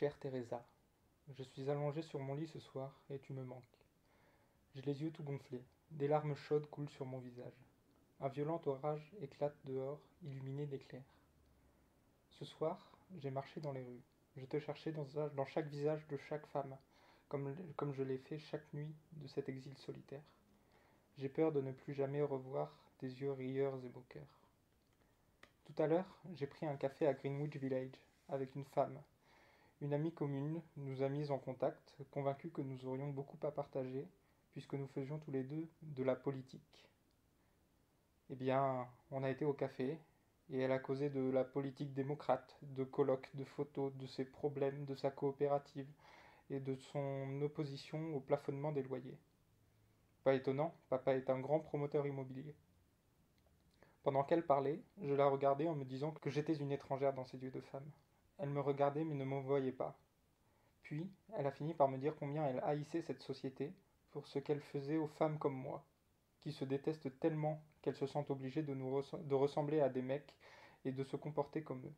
Chère Teresa, je suis allongé sur mon lit ce soir et tu me manques. J'ai les yeux tout gonflés, des larmes chaudes coulent sur mon visage. Un violent orage éclate dehors, illuminé d'éclairs. Ce soir, j'ai marché dans les rues. Je te cherchais dans, dans chaque visage de chaque femme, comme, comme je l'ai fait chaque nuit de cet exil solitaire. J'ai peur de ne plus jamais revoir tes yeux rieurs et moqueurs. Tout à l'heure, j'ai pris un café à Greenwich Village avec une femme. Une amie commune nous a mis en contact, convaincue que nous aurions beaucoup à partager, puisque nous faisions tous les deux de la politique. Eh bien, on a été au café, et elle a causé de la politique démocrate, de colloques, de photos, de ses problèmes, de sa coopérative, et de son opposition au plafonnement des loyers. Pas étonnant, papa est un grand promoteur immobilier. Pendant qu'elle parlait, je la regardais en me disant que j'étais une étrangère dans ces yeux de femme. Elle me regardait mais ne me voyait pas. Puis, elle a fini par me dire combien elle haïssait cette société pour ce qu'elle faisait aux femmes comme moi, qui se détestent tellement qu'elles se sentent obligées de, de ressembler à des mecs et de se comporter comme eux.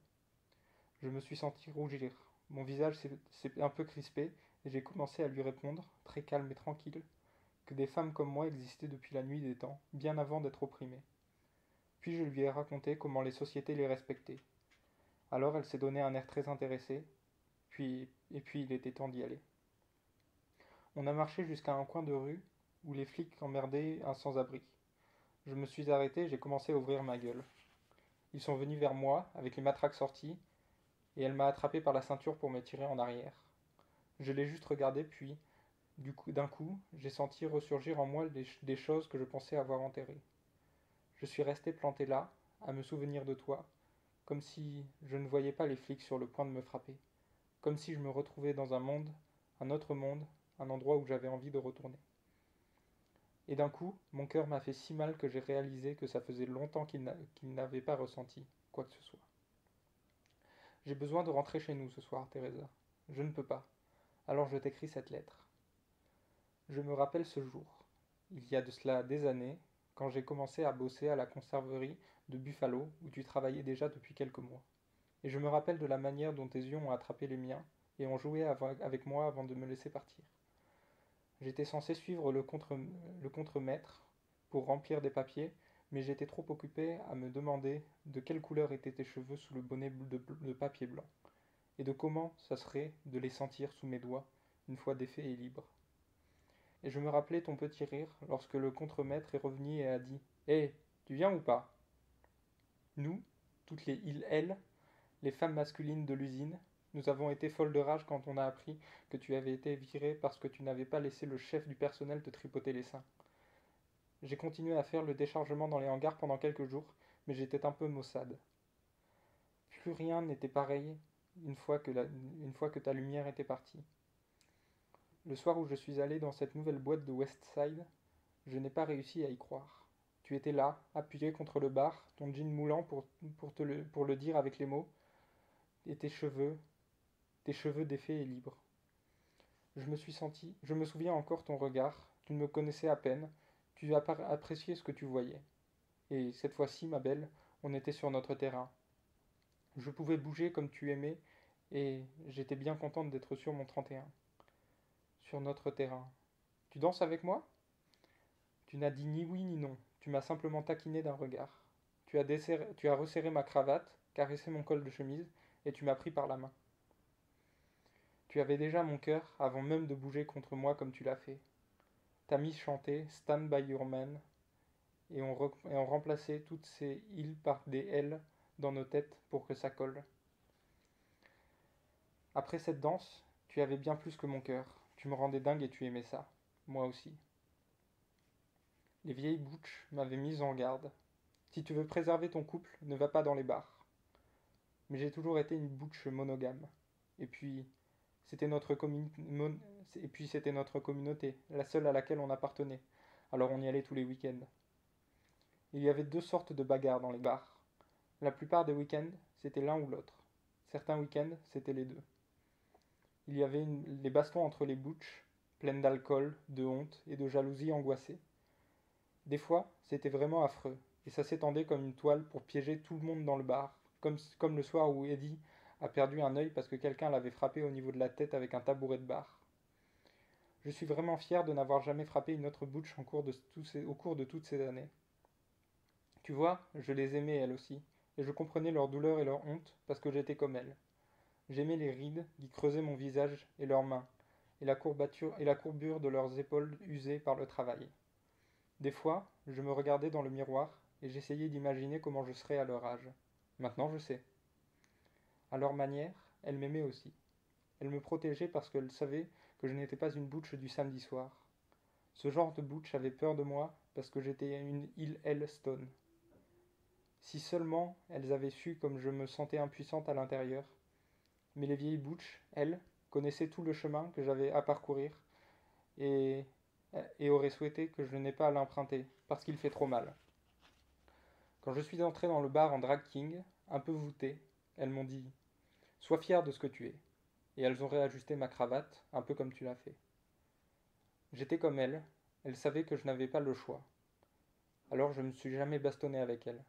Je me suis senti rougir. Mon visage s'est un peu crispé et j'ai commencé à lui répondre, très calme et tranquille, que des femmes comme moi existaient depuis la nuit des temps, bien avant d'être opprimées. Puis je lui ai raconté comment les sociétés les respectaient. Alors elle s'est donné un air très intéressé, puis et puis il était temps d'y aller. On a marché jusqu'à un coin de rue où les flics emmerdaient un sans-abri. Je me suis arrêté j'ai commencé à ouvrir ma gueule. Ils sont venus vers moi, avec les matraques sorties, et elle m'a attrapé par la ceinture pour me tirer en arrière. Je l'ai juste regardé, puis, d'un coup, j'ai senti ressurgir en moi des, des choses que je pensais avoir enterrées. Je suis resté planté là, à me souvenir de toi, comme si je ne voyais pas les flics sur le point de me frapper, comme si je me retrouvais dans un monde, un autre monde, un endroit où j'avais envie de retourner. Et d'un coup, mon cœur m'a fait si mal que j'ai réalisé que ça faisait longtemps qu'il n'avait pas ressenti quoi que ce soit. J'ai besoin de rentrer chez nous ce soir, Teresa. Je ne peux pas. Alors je t'écris cette lettre. Je me rappelle ce jour. Il y a de cela des années, quand j'ai commencé à bosser à la conserverie de Buffalo, où tu travaillais déjà depuis quelques mois. Et je me rappelle de la manière dont tes yeux ont attrapé les miens et ont joué avec moi avant de me laisser partir. J'étais censé suivre le, contre, le contremaître pour remplir des papiers, mais j'étais trop occupé à me demander de quelle couleur étaient tes cheveux sous le bonnet de, de papier blanc, et de comment ça serait de les sentir sous mes doigts une fois défaits et libres et je me rappelais ton petit rire lorsque le contremaître est revenu et a dit Hé, tu viens ou pas? Nous, toutes les il elles, les femmes masculines de l'usine, nous avons été folles de rage quand on a appris que tu avais été viré parce que tu n'avais pas laissé le chef du personnel te tripoter les seins. J'ai continué à faire le déchargement dans les hangars pendant quelques jours, mais j'étais un peu maussade. Plus rien n'était pareil une fois, que une fois que ta lumière était partie. Le soir où je suis allé dans cette nouvelle boîte de West Side, je n'ai pas réussi à y croire. Tu étais là, appuyé contre le bar, ton jean moulant pour, le, dire avec les mots, et tes cheveux, tes cheveux défaits et libres. Je me suis senti, je me souviens encore ton regard, tu ne me connaissais à peine, tu as apprécié ce que tu voyais. Et cette fois-ci, ma belle, on était sur notre terrain. Je pouvais bouger comme tu aimais, et j'étais bien contente d'être sur mon 31 sur notre terrain. Tu danses avec moi? Tu n'as dit ni oui ni non, tu m'as simplement taquiné d'un regard. Tu as, as resserré ma cravate, caressé mon col de chemise, et tu m'as pris par la main. Tu avais déjà mon cœur avant même de bouger contre moi comme tu l'as fait. T'as mis chanter Stand by your man, et on, et remplaçait toutes ces îles par des L dans nos têtes pour que ça colle. Après cette danse, tu avais bien plus que mon cœur. Tu me rendais dingue et tu aimais ça. Moi aussi. Les vieilles bouches m'avaient mise en garde. Si tu veux préserver ton couple, ne va pas dans les bars. Mais j'ai toujours été une bouche monogame. Et puis, c'était notre, et puis c'était notre communauté, la seule à laquelle on appartenait. Alors on y allait tous les week-ends. Il y avait deux sortes de bagarres dans les bars. La plupart des week-ends, c'était l'un ou l'autre. Certains week-ends, c'était les deux. Il y avait les bastons entre les bouches, pleines d'alcool, de honte et de jalousie angoissée. Des fois, c'était vraiment affreux, et ça s'étendait comme une toile pour piéger tout le monde dans le bar, comme, le soir où Eddie a perdu un œil parce que quelqu'un l'avait frappé au niveau de la tête avec un tabouret de bar. Je suis vraiment fier de n'avoir jamais frappé une autre bouche au cours de toutes ces années. Tu vois, je les aimais elles aussi, et je comprenais leur douleur et leur honte parce que j'étais comme elles. J'aimais les rides qui creusaient mon visage et leurs mains, et la, courbature, et la courbure de leurs épaules usées par le travail. Des fois, je me regardais dans le miroir et j'essayais d'imaginer comment je serais à leur âge. Maintenant, je sais. À leur manière, elles m'aimaient aussi. Elles me protégeaient parce qu'elles savaient que je n'étais pas une bouche du samedi soir. Ce genre de bouche avait peur de moi parce que j'étais une île Stone. Si seulement elles avaient su comme je me sentais impuissante à l'intérieur. Mais les vieilles bouches, elles, connaissaient tout le chemin que j'avais à parcourir et, et auraient souhaité que je n'ai pas à l'emprunter, parce qu'il fait trop mal. Quand je suis entré dans le bar en drag king, un peu voûté, elles m'ont dit Sois fier de ce que tu es. Et elles ont réajusté ma cravate, un peu comme tu l'as fait. J'étais comme elles, elles savaient que je n'avais pas le choix. Alors je ne me suis jamais bastonné avec elles.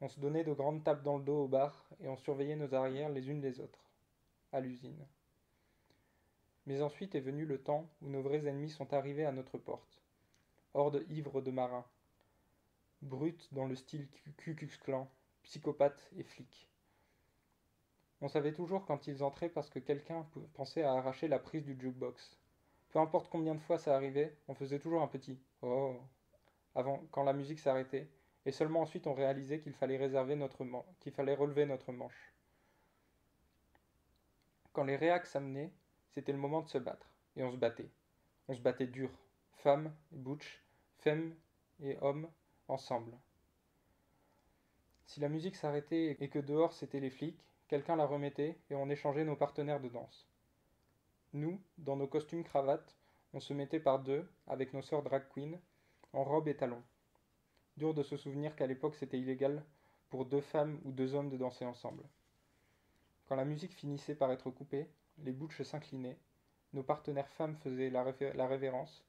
On se donnait de grandes tapes dans le dos au bar et on surveillait nos arrières les unes les autres, à l'usine. Mais ensuite est venu le temps où nos vrais ennemis sont arrivés à notre porte, horde ivre de marins, brutes dans le style Ku Clan, psychopathes et flics. On savait toujours quand ils entraient parce que quelqu'un pensait à arracher la prise du jukebox. Peu importe combien de fois ça arrivait, on faisait toujours un petit oh avant quand la musique s'arrêtait et seulement ensuite on réalisait qu'il fallait réserver notre qu'il fallait relever notre manche. Quand les réacs s'amenaient, c'était le moment de se battre, et on se battait. On se battait dur, femmes et butch, femmes et hommes, ensemble. Si la musique s'arrêtait et que dehors c'était les flics, quelqu'un la remettait et on échangeait nos partenaires de danse. Nous, dans nos costumes cravates, on se mettait par deux, avec nos sœurs drag queen, en robe et talons. Dur de se souvenir qu'à l'époque c'était illégal pour deux femmes ou deux hommes de danser ensemble. Quand la musique finissait par être coupée, les bouches s'inclinaient, nos partenaires femmes faisaient la, révérence,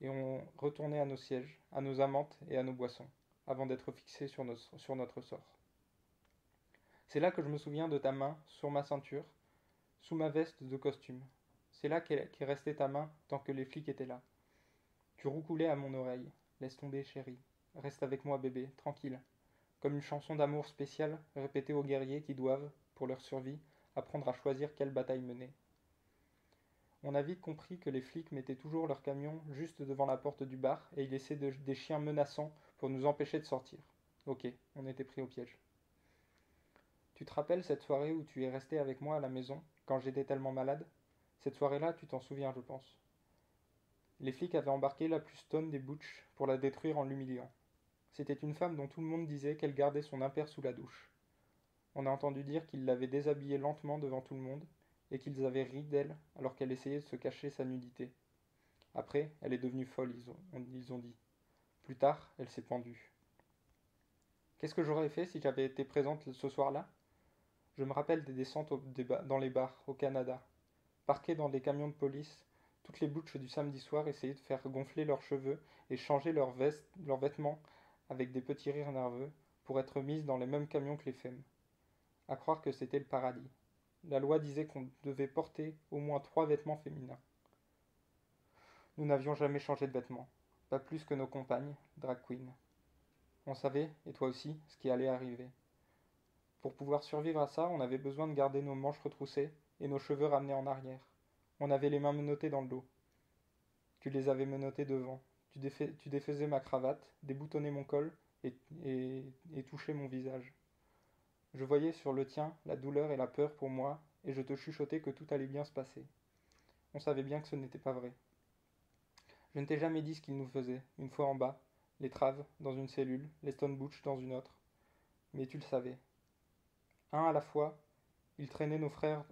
et on retournait à nos sièges, à nos amantes et à nos boissons, avant d'être fixés sur, notre sort. C'est là que je me souviens de ta main sur ma ceinture, sous ma veste de costume. C'est là qu'est restée ta main tant que les flics étaient là. Tu roucoulais à mon oreille. Laisse tomber, chérie. Reste avec moi, bébé, tranquille. Comme une chanson d'amour spéciale répétée aux guerriers qui doivent, pour leur survie, apprendre à choisir quelle bataille mener. On a vite compris que les flics mettaient toujours leur camion juste devant la porte du bar et ils laissaient des chiens menaçants pour nous empêcher de sortir. Ok, on était pris au piège. Tu te rappelles cette soirée où tu es resté avec moi à la maison, quand j'étais tellement malade? Cette soirée-là, tu t'en souviens, je pense. Les flics avaient embarqué la plus stone des Butch pour la détruire en l'humiliant. C'était une femme dont tout le monde disait qu'elle gardait son impère sous la douche. On a entendu dire qu'ils l'avaient déshabillée lentement devant tout le monde, et qu'ils avaient ri d'elle alors qu'elle essayait de se cacher sa nudité. Après, elle est devenue folle, ils ont, dit. Plus tard, elle s'est pendue. Qu'est-ce que j'aurais fait si j'avais été présente ce soir-là? Je me rappelle des descentes dans les bars, au Canada. Parquées dans des camions de police, toutes les bouches du samedi soir essayaient de faire gonfler leurs cheveux et changer leurs vêtements avec des petits rires nerveux, pour être mises dans les mêmes camions que les femmes. À croire que c'était le paradis. La loi disait qu'on devait porter au moins trois vêtements féminins. Nous n'avions jamais changé de vêtements, pas plus que nos compagnes, drag queen. On savait, et toi aussi, ce qui allait arriver. Pour pouvoir survivre à ça, on avait besoin de garder nos manches retroussées et nos cheveux ramenés en arrière. On avait les mains menottées dans le dos. Tu les avais menottées devant, tu, défaisais ma cravate, déboutonnais mon col et, touchais mon visage. Je voyais sur le tien la douleur et la peur pour moi, et je te chuchotais que tout allait bien se passer. On savait bien que ce n'était pas vrai. Je ne t'ai jamais dit ce qu'il nous faisait, une fois en bas, les traves dans une cellule, les stone butch dans une autre. Mais tu le savais. Un à la fois, il traînait nos frères,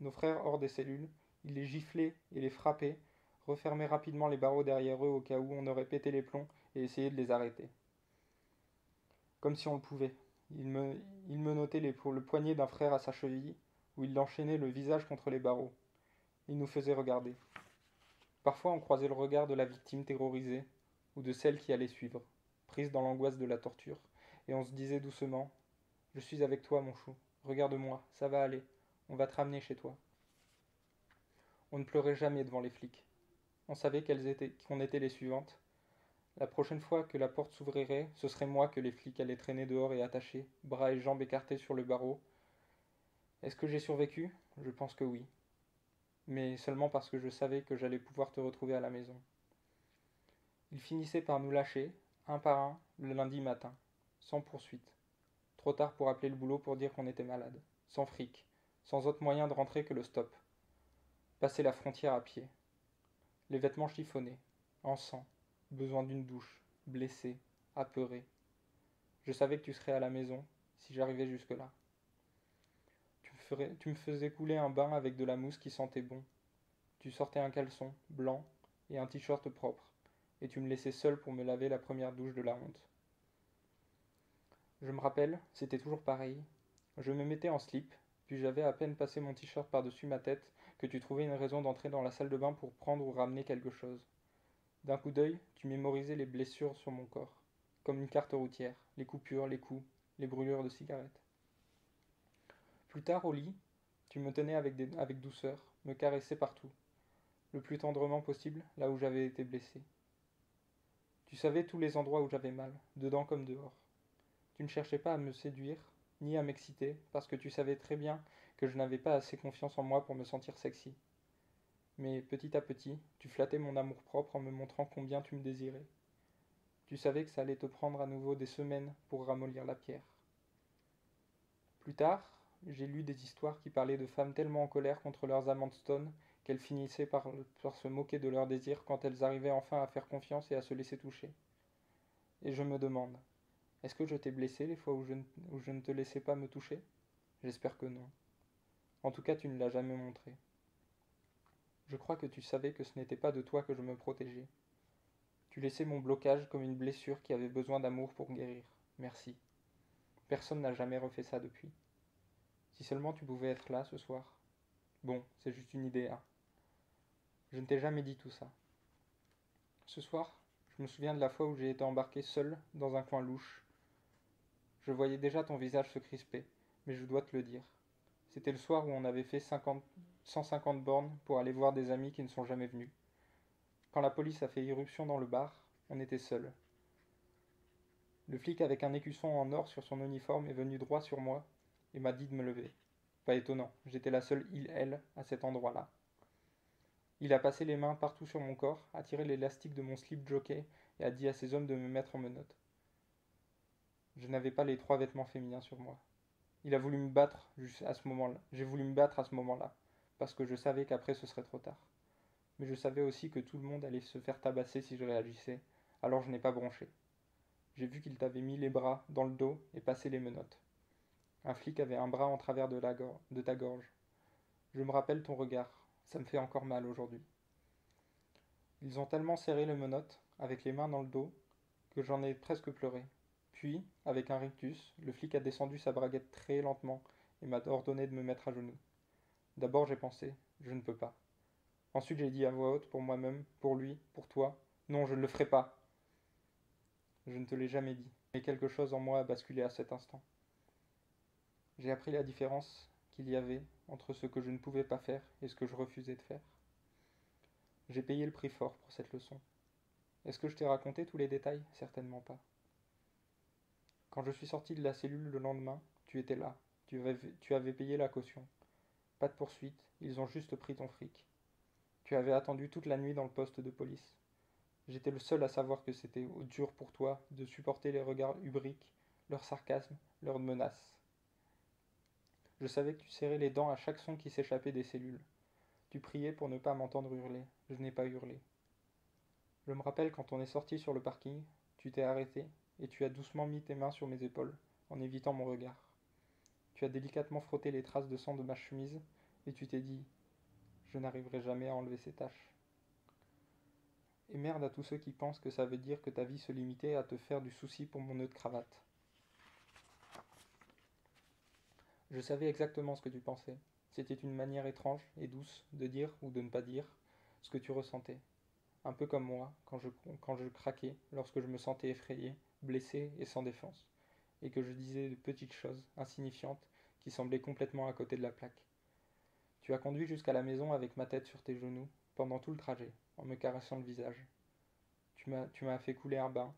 nos frères hors des cellules, il les giflait et les frappait, refermer rapidement les barreaux derrière eux au cas où on aurait pété les plombs et essayer de les arrêter. Comme si on le pouvait. Il me, il notait le poignet d'un frère à sa cheville, où il l'enchaînait le visage contre les barreaux. Il nous faisait regarder. Parfois on croisait le regard de la victime terrorisée, ou de celle qui allait suivre, prise dans l'angoisse de la torture, et on se disait doucement Je suis avec toi, mon chou, Regarde-moi, ça va aller. On va te ramener chez toi. On ne pleurait jamais devant les flics. On savait qu'elles étaient, qu'on était les suivantes. La prochaine fois que la porte s'ouvrirait, ce serait moi que les flics allaient traîner dehors et attacher, bras et jambes écartés sur le barreau. Est-ce que j'ai survécu? Je pense que oui. Mais seulement parce que je savais que j'allais pouvoir te retrouver à la maison. Ils finissaient par nous lâcher, un par un, le lundi matin, sans poursuite. Trop tard pour appeler le boulot pour dire qu'on était malade, sans fric, sans autre moyen de rentrer que le stop. Passer la frontière à pied. Les vêtements chiffonnés, en sang, besoin d'une douche, blessé, apeuré. Je savais que tu serais à la maison si j'arrivais jusque-là. Tu, me tu me faisais couler un bain avec de la mousse qui sentait bon. Tu sortais un caleçon blanc et un t-shirt propre, et tu me laissais seul pour me laver la première douche de la honte. Je me rappelle, c'était toujours pareil. Je me mettais en slip, puis j'avais à peine passé mon t-shirt par-dessus ma tête que tu trouvais une raison d'entrer dans la salle de bain pour prendre ou ramener quelque chose. D'un coup d'œil, tu mémorisais les blessures sur mon corps, comme une carte routière, les coupures, les coups, les brûlures de cigarettes. Plus tard, au lit, tu me tenais avec, avec douceur, me caressais partout, le plus tendrement possible, là où j'avais été blessé. Tu savais tous les endroits où j'avais mal, dedans comme dehors. Tu ne cherchais pas à me séduire, ni à m'exciter, parce que tu savais très bien que je n'avais pas assez confiance en moi pour me sentir sexy. Mais petit à petit, tu flattais mon amour-propre en me montrant combien tu me désirais. Tu savais que ça allait te prendre à nouveau des semaines pour ramollir la pierre. Plus tard, j'ai lu des histoires qui parlaient de femmes tellement en colère contre leurs amants stone qu'elles finissaient par, par se moquer de leurs désirs quand elles arrivaient enfin à faire confiance et à se laisser toucher. Et je me demande, est-ce que je t'ai blessé les fois où je, ne, te laissais pas me toucher? J'espère que non. En tout cas, tu ne l'as jamais montré. Je crois que tu savais que ce n'était pas de toi que je me protégeais. Tu laissais mon blocage comme une blessure qui avait besoin d'amour pour guérir. Merci. Personne n'a jamais refait ça depuis. Si seulement tu pouvais être là ce soir. Bon, c'est juste une idée, hein. Je ne t'ai jamais dit tout ça. Ce soir, je me souviens de la fois où j'ai été embarqué seul dans un coin louche. Je voyais déjà ton visage se crisper, mais je dois te le dire. C'était le soir où on avait fait 50, 150 bornes pour aller voir des amis qui ne sont jamais venus. Quand la police a fait irruption dans le bar, on était seuls. Le flic avec un écusson en or sur son uniforme est venu droit sur moi et m'a dit de me lever. Pas étonnant, j'étais la seule il-elle à cet endroit-là. Il a passé les mains partout sur mon corps, a tiré l'élastique de mon slip jockey et a dit à ses hommes de me mettre en menottes. Je n'avais pas les trois vêtements féminins sur moi. Il a voulu me battre à ce moment-là. J'ai voulu me battre à ce moment-là, parce que je savais qu'après ce serait trop tard. Mais je savais aussi que tout le monde allait se faire tabasser si je réagissais, alors je n'ai pas bronché. J'ai vu qu'il t'avait mis les bras dans le dos et passé les menottes. Un flic avait un bras en travers de, de ta gorge. Je me rappelle ton regard, ça me fait encore mal aujourd'hui. Ils ont tellement serré les menottes, avec les mains dans le dos, que j'en ai presque pleuré. Puis, avec un rictus, le flic a descendu sa braguette très lentement et m'a ordonné de me mettre à genoux. D'abord j'ai pensé, je ne peux pas. Ensuite j'ai dit à voix haute pour moi-même, pour lui, pour toi, non, je ne le ferai pas. Je ne te l'ai jamais dit, mais quelque chose en moi a basculé à cet instant. J'ai appris la différence qu'il y avait entre ce que je ne pouvais pas faire et ce que je refusais de faire. J'ai payé le prix fort pour cette leçon. Est-ce que je t'ai raconté tous les détails? Certainement pas. Quand je suis sorti de la cellule le lendemain, tu étais là, tu avais, payé la caution. Pas de poursuite, ils ont juste pris ton fric. Tu avais attendu toute la nuit dans le poste de police. J'étais le seul à savoir que c'était dur pour toi de supporter les regards hubriques, leurs sarcasmes, leurs menaces. Je savais que tu serrais les dents à chaque son qui s'échappait des cellules. Tu priais pour ne pas m'entendre hurler. Je n'ai pas hurlé. Je me rappelle quand on est sorti sur le parking, tu t'es arrêté et tu as doucement mis tes mains sur mes épaules, en évitant mon regard. Tu as délicatement frotté les traces de sang de ma chemise, et tu t'es dit Je n'arriverai jamais à enlever ces taches. Et merde à tous ceux qui pensent que ça veut dire que ta vie se limitait à te faire du souci pour mon nœud de cravate. Je savais exactement ce que tu pensais. C'était une manière étrange et douce de dire ou de ne pas dire ce que tu ressentais. Un peu comme moi, quand je, quand je craquais, lorsque je me sentais effrayé blessé et sans défense, et que je disais de petites choses insignifiantes qui semblait complètement à côté de la plaque. Tu as conduit jusqu'à la maison avec ma tête sur tes genoux, pendant tout le trajet, en me caressant le visage. Tu m'as, fait couler un bain,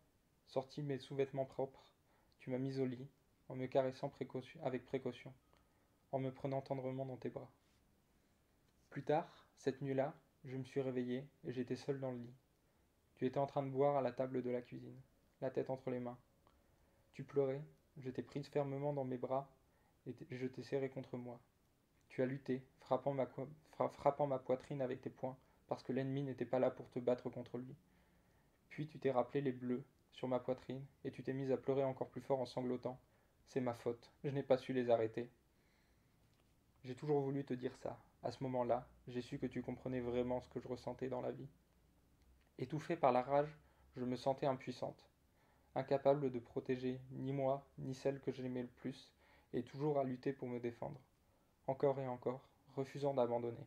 sorti mes sous-vêtements propres, tu m'as mis au lit, en me caressant avec précaution, en me prenant tendrement dans tes bras. Plus tard, cette nuit-là, je me suis réveillé et j'étais seul dans le lit. Tu étais en train de boire à la table de la cuisine, la tête entre les mains. Tu pleurais, je t'ai prise fermement dans mes bras et je t'ai serré contre moi. Tu as lutté, frappant ma, poitrine avec tes poings, parce que l'ennemi n'était pas là pour te battre contre lui. Puis tu t'es rappelé les bleus sur ma poitrine, et tu t'es mise à pleurer encore plus fort en sanglotant. C'est ma faute, je n'ai pas su les arrêter. J'ai toujours voulu te dire ça. À ce moment-là, j'ai su que tu comprenais vraiment ce que je ressentais dans la vie. Étouffée par la rage, je me sentais impuissante, incapable de protéger ni moi, ni celle que j'aimais le plus, et toujours à lutter pour me défendre, encore et encore, refusant d'abandonner.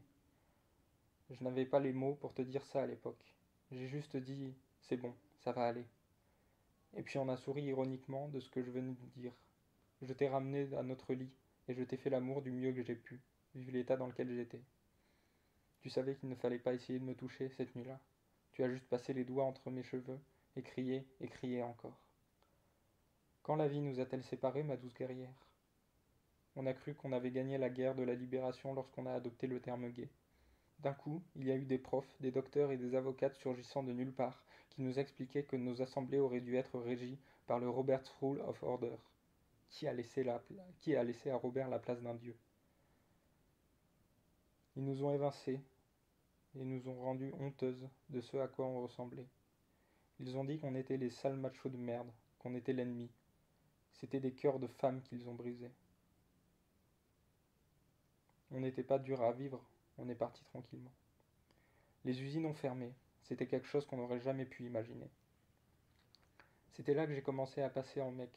Je n'avais pas les mots pour te dire ça à l'époque. J'ai juste dit c'est bon, ça va aller. Et puis on a souri ironiquement de ce que je venais de dire. Je t'ai ramené à notre lit et je t'ai fait l'amour du mieux que j'ai pu, vu l'état dans lequel j'étais. Tu savais qu'il ne fallait pas essayer de me toucher cette nuit-là. Tu as juste passé les doigts entre mes cheveux et crié et crié encore. Quand la vie nous a-t-elle séparés, ma douce guerrière? On a cru qu'on avait gagné la guerre de la libération lorsqu'on a adopté le terme gay. D'un coup, il y a eu des profs, des docteurs et des avocates surgissant de nulle part, qui nous expliquaient que nos assemblées auraient dû être régies par le Robert's Rule of Order. Qui a laissé, la, qui a laissé à Robert la place d'un dieu? Ils nous ont évincés et nous ont rendues honteuses de ce à quoi on ressemblait. Ils ont dit qu'on était les sales machos de merde, qu'on était l'ennemi. C'était des cœurs de femmes qu'ils ont brisés. On n'était pas dur à vivre, on est parti tranquillement. Les usines ont fermé, c'était quelque chose qu'on n'aurait jamais pu imaginer. C'était là que j'ai commencé à passer en mec.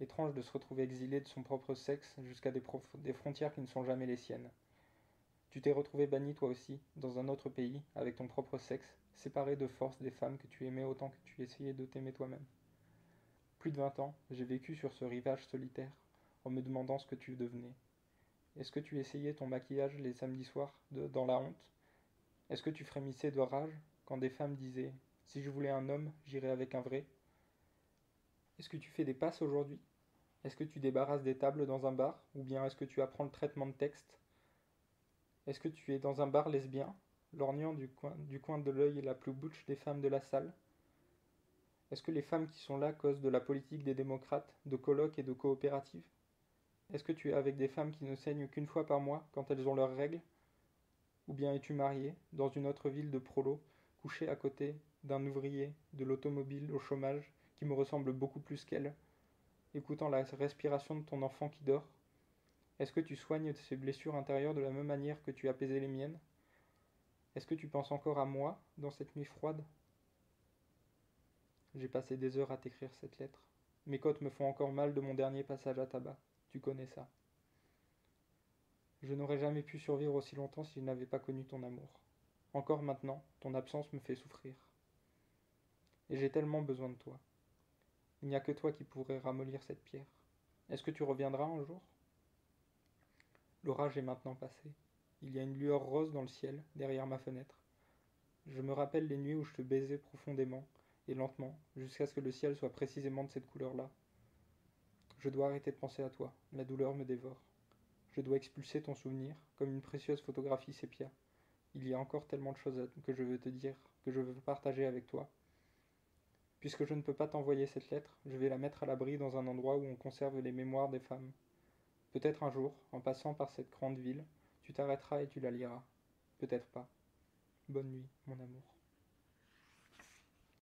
Étrange de se retrouver exilé de son propre sexe jusqu'à des, des, frontières qui ne sont jamais les siennes. Tu t'es retrouvé banni toi aussi, dans un autre pays, avec ton propre sexe, séparé de force des femmes que tu aimais autant que tu essayais de t'aimer toi-même. Plus de vingt ans, j'ai vécu sur ce rivage solitaire, en me demandant ce que tu devenais, est-ce que tu essayais ton maquillage les samedis soirs de, dans la honte? Est-ce que tu frémissais de rage quand des femmes disaient Si je voulais un homme, j'irais avec un vrai? Est-ce que tu fais des passes aujourd'hui? Est-ce que tu débarrasses des tables dans un bar? Ou bien est-ce que tu apprends le traitement de texte? Est-ce que tu es dans un bar lesbien, lorgnant du coin, de l'œil la plus bouche des femmes de la salle. Est-ce que les femmes qui sont là causent de la politique des démocrates, de colloques et de coopératives? Est-ce que tu es avec des femmes qui ne saignent qu'une fois par mois quand elles ont leurs règles? Ou bien es-tu marié, dans une autre ville de Prolo, couché à côté d'un ouvrier de l'automobile au chômage qui me ressemble beaucoup plus qu'elle, écoutant la respiration de ton enfant qui dort? Est-ce que tu soignes ces blessures intérieures de la même manière que tu apaisais les miennes? Est-ce que tu penses encore à moi dans cette nuit froide? J'ai passé des heures à t'écrire cette lettre. Mes côtes me font encore mal de mon dernier passage à tabac. Tu connais ça. Je n'aurais jamais pu survivre aussi longtemps si je n'avais pas connu ton amour. Encore maintenant, ton absence me fait souffrir. Et j'ai tellement besoin de toi. Il n'y a que toi qui pourrais ramollir cette pierre. Est-ce que tu reviendras un jour? L'orage est maintenant passé. Il y a une lueur rose dans le ciel, derrière ma fenêtre. Je me rappelle les nuits où je te baisais profondément et lentement, jusqu'à ce que le ciel soit précisément de cette couleur-là, je dois arrêter de penser à toi, la douleur me dévore. Je dois expulser ton souvenir, comme une précieuse photographie sépia. Il y a encore tellement de choses que je veux te dire, que je veux partager avec toi. Puisque je ne peux pas t'envoyer cette lettre, je vais la mettre à l'abri dans un endroit où on conserve les mémoires des femmes. Peut-être un jour, en passant par cette grande ville, tu t'arrêteras et tu la liras. Peut-être pas. Bonne nuit, mon amour.